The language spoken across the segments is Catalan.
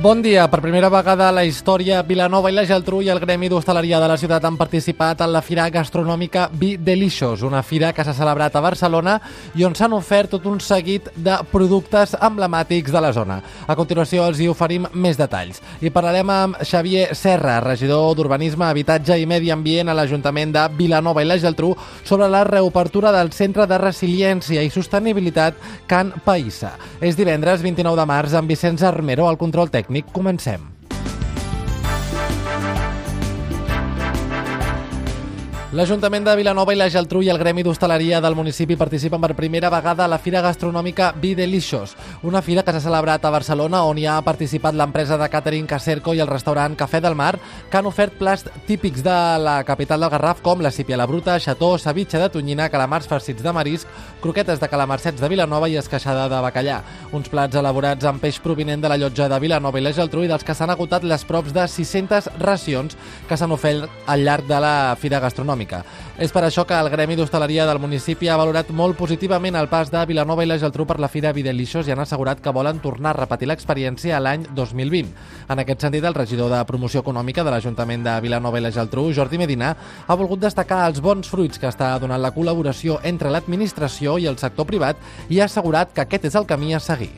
Bon dia. Per primera vegada a la història, Vilanova i la Geltrú i el Gremi d'Hostaleria de la ciutat han participat en la fira gastronòmica Be Delicious, una fira que s'ha celebrat a Barcelona i on s'han ofert tot un seguit de productes emblemàtics de la zona. A continuació els hi oferim més detalls. I parlarem amb Xavier Serra, regidor d'Urbanisme, Habitatge i Medi Ambient a l'Ajuntament de Vilanova i la Geltrú sobre la reobertura del Centre de Resiliència i Sostenibilitat Can Païssa. És divendres 29 de març amb Vicenç Armero al control tècnic tècnic, comencem. L'Ajuntament de Vilanova i la Geltrú i el Gremi d'Hostaleria del municipi participen per primera vegada a la Fira Gastronòmica Be Delicious, una fira que s'ha celebrat a Barcelona on hi ha participat l'empresa de catering Cacerco i el restaurant Cafè del Mar, que han ofert plats típics de la capital del Garraf com la sípia a la bruta, xató, ceviche de tonyina, calamars farcits de marisc, croquetes de calamarsets de Vilanova i esqueixada de bacallà. Uns plats elaborats amb peix provinent de la llotja de Vilanova i la Geltrú i dels que s'han agotat les props de 600 racions que s'han ofert al llarg de la Fira Gastronòmica econòmica. És per això que el Gremi d'Hostaleria del municipi ha valorat molt positivament el pas de Vilanova i la Geltrú per la Fira Videlixos i han assegurat que volen tornar a repetir l'experiència l'any 2020. En aquest sentit, el regidor de Promoció Econòmica de l'Ajuntament de Vilanova i la Geltrú, Jordi Medina, ha volgut destacar els bons fruits que està donant la col·laboració entre l'administració i el sector privat i ha assegurat que aquest és el camí a seguir.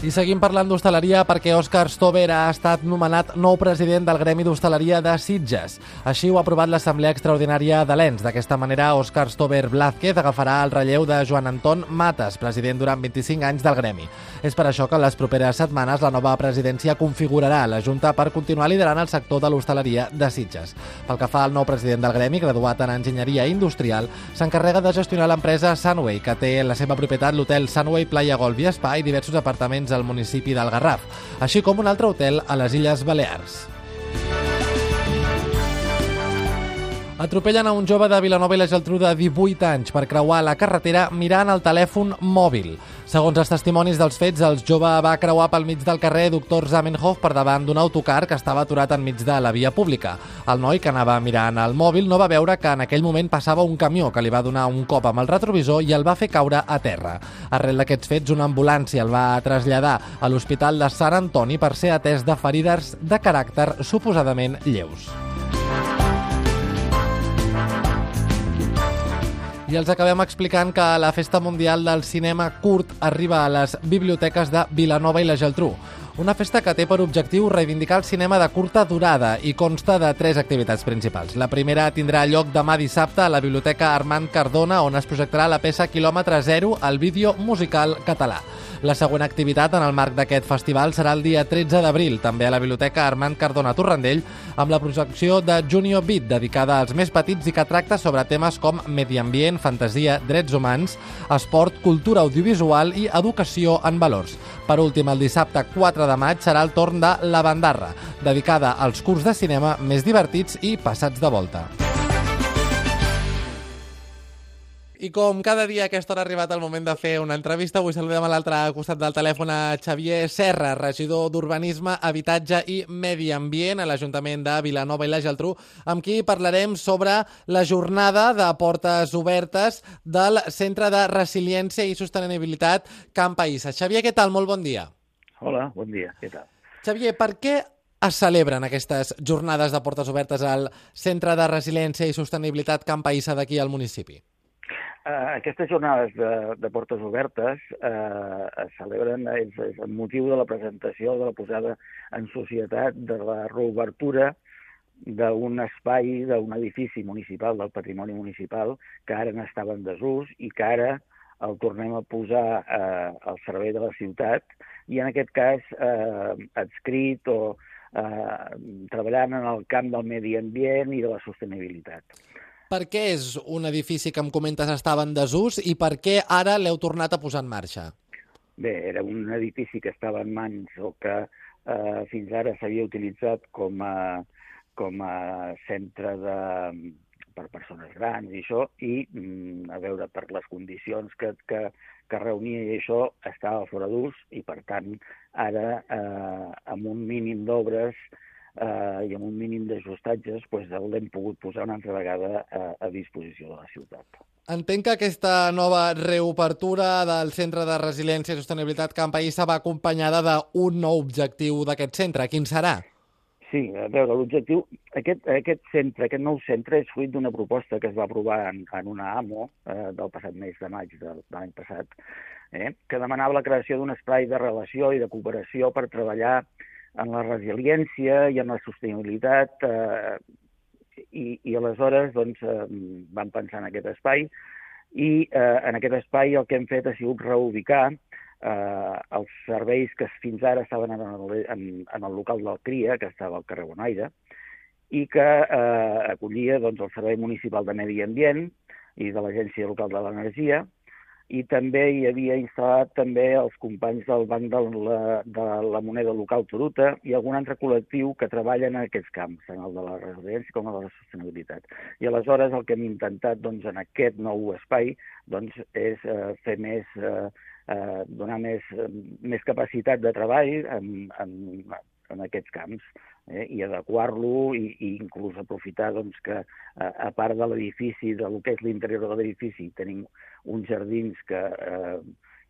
I seguim parlant d'hostaleria perquè Òscar Stover ha estat nomenat nou president del Gremi d'Hostaleria de Sitges. Així ho ha aprovat l'Assemblea Extraordinària de l'ENS. D'aquesta manera, Òscar Stover Blázquez agafarà el relleu de Joan Anton Mates, president durant 25 anys del Gremi. És per això que en les properes setmanes la nova presidència configurarà la Junta per continuar liderant el sector de l'hostaleria de Sitges. Pel que fa al nou president del Gremi, graduat en Enginyeria Industrial, s'encarrega de gestionar l'empresa Sunway, que té la seva propietat l'hotel Sunway Playa Golf i Spa i diversos apartaments al municipi del Garraf, així com un altre hotel a les Illes Balears. Atropellen a un jove de Vilanova i la Geltrú de 18 anys per creuar la carretera mirant el telèfon mòbil. Segons els testimonis dels fets, el jove va creuar pel mig del carrer Doctor Zamenhof per davant d'un autocar que estava aturat enmig de la via pública. El noi, que anava mirant el mòbil, no va veure que en aquell moment passava un camió que li va donar un cop amb el retrovisor i el va fer caure a terra. Arrel d'aquests fets, una ambulància el va traslladar a l'Hospital de Sant Antoni per ser atès de ferides de caràcter suposadament lleus. I els acabem explicant que la Festa Mundial del Cinema Curt arriba a les biblioteques de Vilanova i la Geltrú. Una festa que té per objectiu reivindicar el cinema de curta durada i consta de tres activitats principals. La primera tindrà lloc demà dissabte a la Biblioteca Armand Cardona, on es projectarà la peça Kilòmetre Zero, el vídeo musical català. La següent activitat en el marc d'aquest festival serà el dia 13 d'abril, també a la Biblioteca Armand Cardona Torrandell, amb la projecció de Junior Beat, dedicada als més petits i que tracta sobre temes com medi ambient, fantasia, drets humans, esport, cultura audiovisual i educació en valors. Per últim, el dissabte 4 de maig serà el torn de La Bandarra, dedicada als curs de cinema més divertits i passats de volta. I com cada dia a aquesta hora ha arribat el moment de fer una entrevista, avui saludem a l'altre costat del telèfon a Xavier Serra, regidor d'Urbanisme, Habitatge i Medi Ambient a l'Ajuntament de Vilanova i la Geltrú, amb qui parlarem sobre la jornada de portes obertes del Centre de Resiliència i Sostenibilitat Camp Païssa. Xavier, què tal? Molt bon dia. Hola, bon dia, què tal? Xavier, per què es celebren aquestes jornades de portes obertes al Centre de Resiliència i Sostenibilitat Camp Païssa d'aquí al municipi? Uh, aquestes jornades de, de portes obertes uh, es celebren és, és el motiu de la presentació, de la posada en societat, de la reobertura d'un espai, d'un edifici municipal, del patrimoni municipal, que ara n'estava en desús i que ara el tornem a posar eh, al servei de la ciutat i en aquest cas eh, adscrit o eh, treballant en el camp del medi ambient i de la sostenibilitat. Per què és un edifici que em comentes estava en desús i per què ara l'heu tornat a posar en marxa? Bé, era un edifici que estava en mans o que eh, fins ara s'havia utilitzat com a, com a centre de, per persones grans i això, i mm, a veure, per les condicions que, que, que reunia i això estava fora d'ús i, per tant, ara, eh, amb un mínim d'obres eh, i amb un mínim d'ajustatges, pues, l'hem pogut posar una altra vegada a, a disposició de la ciutat. Entenc que aquesta nova reobertura del Centre de Resiliència i Sostenibilitat Camp va acompanyada d'un nou objectiu d'aquest centre. Quin serà? Sí, a veure, l'objectiu... Aquest, aquest centre, aquest nou centre és fruit d'una proposta que es va aprovar en, en una AMO eh, del passat mes de maig de, de l'any passat, eh, que demanava la creació d'un espai de relació i de cooperació per treballar en la resiliència i en la sostenibilitat eh, i, i aleshores doncs, eh, vam pensar en aquest espai i eh, en aquest espai el que hem fet ha sigut reubicar eh, els serveis que fins ara estaven en el, en, en el local del CRIA, que estava al carrer Bonaire, i que eh, acollia doncs, el Servei Municipal de Medi Ambient i de l'Agència Local de l'Energia, i també hi havia instal·lat també els companys del Banc de la, de la Moneda Local Toruta i algun altre col·lectiu que treballa en aquests camps, tant el de la residència com el de la sostenibilitat. I aleshores el que hem intentat doncs, en aquest nou espai doncs, és eh, fer més, eh, eh, donar més, més capacitat de treball en, en, en aquests camps eh, i adequar-lo i, i inclús aprofitar doncs, que a, a part de l'edifici, de lo que és l'interior de l'edifici, tenim uns jardins que, eh,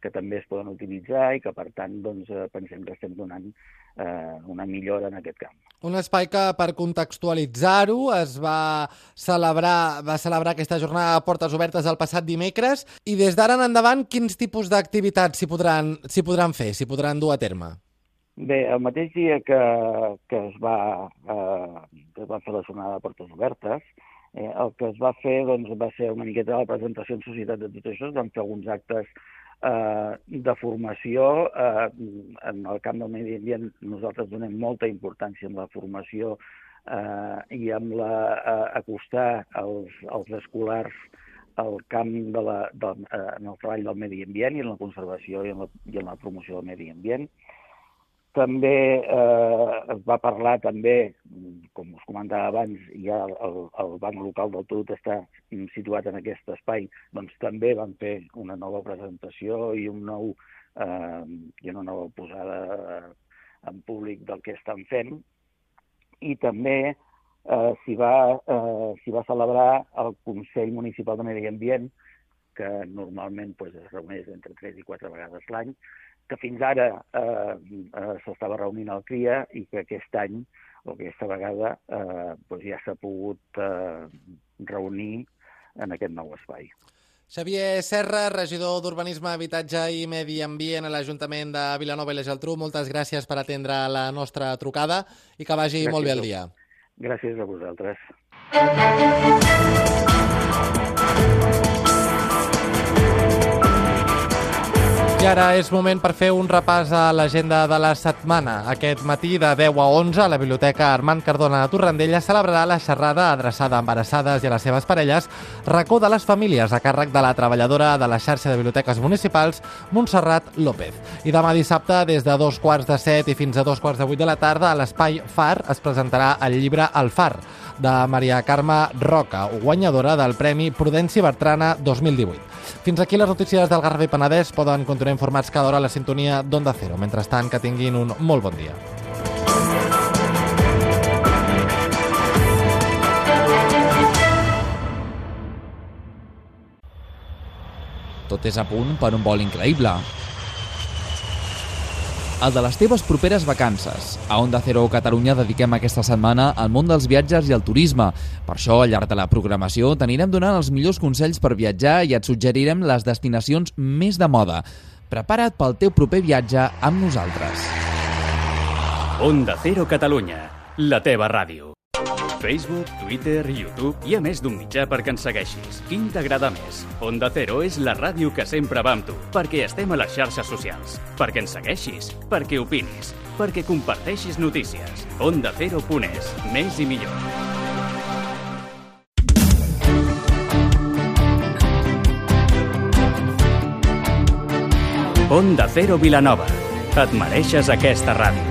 que també es poden utilitzar i que, per tant, doncs, eh, pensem que estem donant eh, una millora en aquest camp. Un espai que, per contextualitzar-ho, es va celebrar, va celebrar aquesta jornada de portes obertes el passat dimecres i des d'ara en endavant quins tipus d'activitats s'hi podran, podran fer, s'hi podran dur a terme? Bé, el mateix dia que, que es va, eh, que es va fer la jornada de portes obertes, Eh, el que es va fer doncs, va ser una miqueta la presentació en societat de tot això, es van fer alguns actes eh, de formació. Eh, en el camp del medi ambient nosaltres donem molta importància en la formació eh, i amb la, eh, acostar els, els escolars al camp de la, de, eh, en el treball del medi ambient i en la conservació i en la, i en la promoció del medi ambient. També eh, es va parlar també, com us comentava abans, ja el, el banc local del Tot està situat en aquest espai, doncs també van fer una nova presentació i un nou eh, i una nova posada en públic del que estan fent. I també eh, s'hi va, eh, va celebrar el Consell Municipal de Medi Ambient, que normalment pues, es reuneix entre 3 i 4 vegades l'any, que fins ara eh, eh, s'estava reunint al CRIA i que aquest any o aquesta vegada eh, doncs ja s'ha pogut eh, reunir en aquest nou espai. Xavier Serra, regidor d'Urbanisme, Habitatge i Medi Ambient a l'Ajuntament de Vilanova i la Geltrú, moltes gràcies per atendre la nostra trucada i que vagi gràcies molt bé el dia. Gràcies a vosaltres. I ara és moment per fer un repàs a l'agenda de la setmana. Aquest matí, de 10 a 11, a la Biblioteca Armand Cardona de Torrendella celebrarà la xerrada adreçada a embarassades i a les seves parelles, racó de les famílies a càrrec de la treballadora de la xarxa de biblioteques municipals, Montserrat López. I demà dissabte, des de dos quarts de set i fins a dos quarts de vuit de la tarda, a l'Espai FAR es presentarà el llibre El Far, de Maria Carme Roca, guanyadora del Premi Prudenci Bertrana 2018. Fins aquí les notícies del Garraf i Penedès. Poden continuar informats cada hora a la sintonia d'Onda Cero. Mentrestant, que tinguin un molt bon dia. Tot és a punt per un vol increïble el de les teves properes vacances. A Onda Cero Catalunya dediquem aquesta setmana al món dels viatges i al turisme. Per això, al llarg de la programació, t'anirem donant els millors consells per viatjar i et suggerirem les destinacions més de moda. Prepara't pel teu proper viatge amb nosaltres. Onda Cero Catalunya, la teva ràdio. Facebook, Twitter, YouTube... Hi ha més d'un mitjà perquè ens segueixis. Quin t'agrada més? Onda Cero és la ràdio que sempre va amb tu, perquè estem a les xarxes socials, perquè ens segueixis, perquè opinis, perquè comparteixis notícies. Onda Cero.es, més i millor. Onda Cero Vilanova. Et mereixes aquesta ràdio.